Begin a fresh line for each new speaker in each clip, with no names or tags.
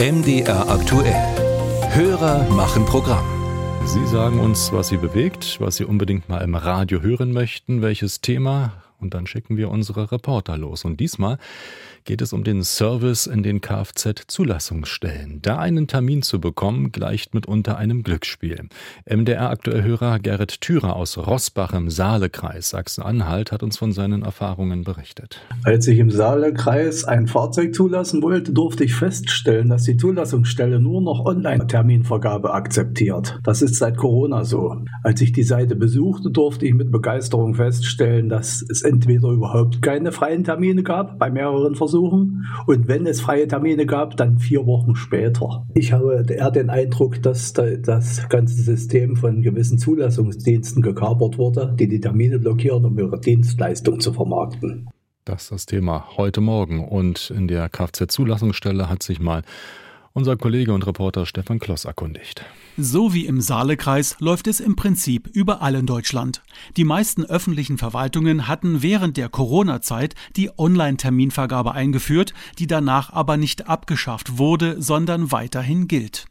MDR aktuell. Hörer machen Programm.
Sie sagen uns, was Sie bewegt, was Sie unbedingt mal im Radio hören möchten, welches Thema, und dann schicken wir unsere Reporter los. Und diesmal geht es um den Service in den Kfz-Zulassungsstellen. Da einen Termin zu bekommen, gleicht mitunter einem Glücksspiel. MDR-Aktuellhörer Gerrit Thürer aus Rossbach im Saalekreis Sachsen-Anhalt hat uns von seinen Erfahrungen berichtet.
Als ich im Saalekreis ein Fahrzeug zulassen wollte, durfte ich feststellen, dass die Zulassungsstelle nur noch Online-Terminvergabe akzeptiert. Das ist seit Corona so. Als ich die Seite besuchte, durfte ich mit Begeisterung feststellen, dass es entweder überhaupt keine freien Termine gab bei mehreren Versuchen. Und wenn es freie Termine gab, dann vier Wochen später. Ich habe eher den Eindruck, dass das ganze System von gewissen Zulassungsdiensten gekapert wurde, die die Termine blockieren, um ihre Dienstleistung zu vermarkten.
Das ist das Thema heute Morgen. Und in der Kfz-Zulassungsstelle hat sich mal unser Kollege und Reporter Stefan Kloss erkundigt.
So wie im Saalekreis läuft es im Prinzip überall in Deutschland. Die meisten öffentlichen Verwaltungen hatten während der Corona-Zeit die Online-Terminvergabe eingeführt, die danach aber nicht abgeschafft wurde, sondern weiterhin gilt.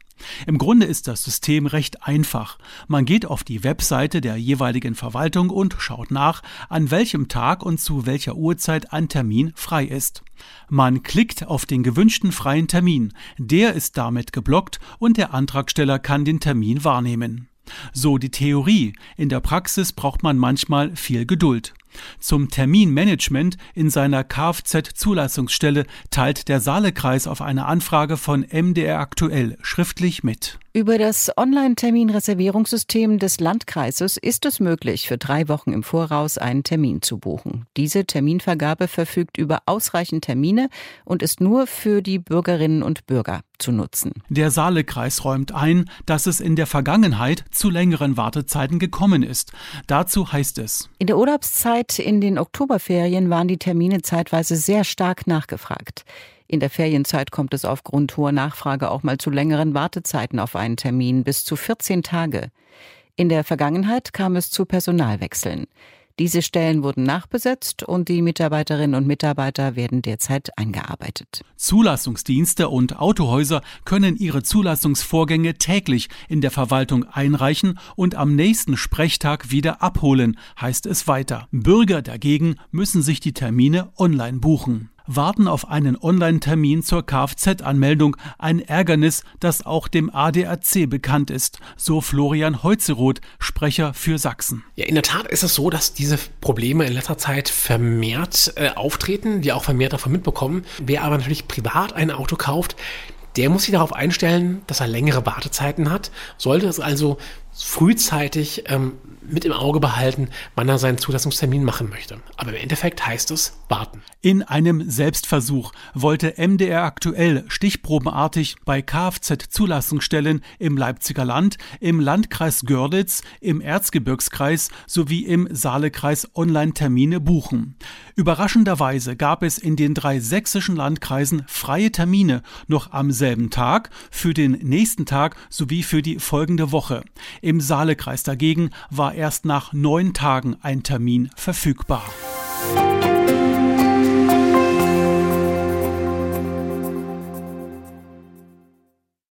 Im Grunde ist das System recht einfach. Man geht auf die Webseite der jeweiligen Verwaltung und schaut nach, an welchem Tag und zu welcher Uhrzeit ein Termin frei ist. Man klickt auf den gewünschten freien Termin, der ist damit geblockt und der Antragsteller kann den Termin wahrnehmen. So die Theorie, in der Praxis braucht man manchmal viel Geduld. Zum Terminmanagement in seiner Kfz-Zulassungsstelle teilt der Saalekreis auf eine Anfrage von MDR aktuell schriftlich mit.
Über das Online-Terminreservierungssystem des Landkreises ist es möglich, für drei Wochen im Voraus einen Termin zu buchen. Diese Terminvergabe verfügt über ausreichend Termine und ist nur für die Bürgerinnen und Bürger zu nutzen.
Der Saalekreis räumt ein, dass es in der Vergangenheit zu längeren Wartezeiten gekommen ist. Dazu heißt es.
In der Urlaubszeit in den Oktoberferien waren die Termine zeitweise sehr stark nachgefragt. In der Ferienzeit kommt es aufgrund hoher Nachfrage auch mal zu längeren Wartezeiten auf einen Termin, bis zu 14 Tage. In der Vergangenheit kam es zu Personalwechseln. Diese Stellen wurden nachbesetzt und die Mitarbeiterinnen und Mitarbeiter werden derzeit eingearbeitet.
Zulassungsdienste und Autohäuser können ihre Zulassungsvorgänge täglich in der Verwaltung einreichen und am nächsten Sprechtag wieder abholen, heißt es weiter. Bürger dagegen müssen sich die Termine online buchen warten auf einen Online-Termin zur Kfz-Anmeldung, ein Ärgernis, das auch dem ADAC bekannt ist, so Florian Heutzeroth, Sprecher für Sachsen.
Ja, in der Tat ist es so, dass diese Probleme in letzter Zeit vermehrt äh, auftreten, die auch vermehrt davon mitbekommen. Wer aber natürlich privat ein Auto kauft, der muss sich darauf einstellen, dass er längere Wartezeiten hat, sollte es also frühzeitig ähm, mit im Auge behalten, wann er seinen Zulassungstermin machen möchte. Aber im Endeffekt heißt es warten.
In einem Selbstversuch wollte MDR aktuell stichprobenartig bei Kfz-Zulassungsstellen im Leipziger Land, im Landkreis Görlitz, im Erzgebirgskreis sowie im Saalekreis Online-Termine buchen. Überraschenderweise gab es in den drei sächsischen Landkreisen freie Termine noch am selben Tag, für den nächsten Tag sowie für die folgende Woche. Im Saalekreis dagegen war erst nach neun Tagen ein Termin verfügbar.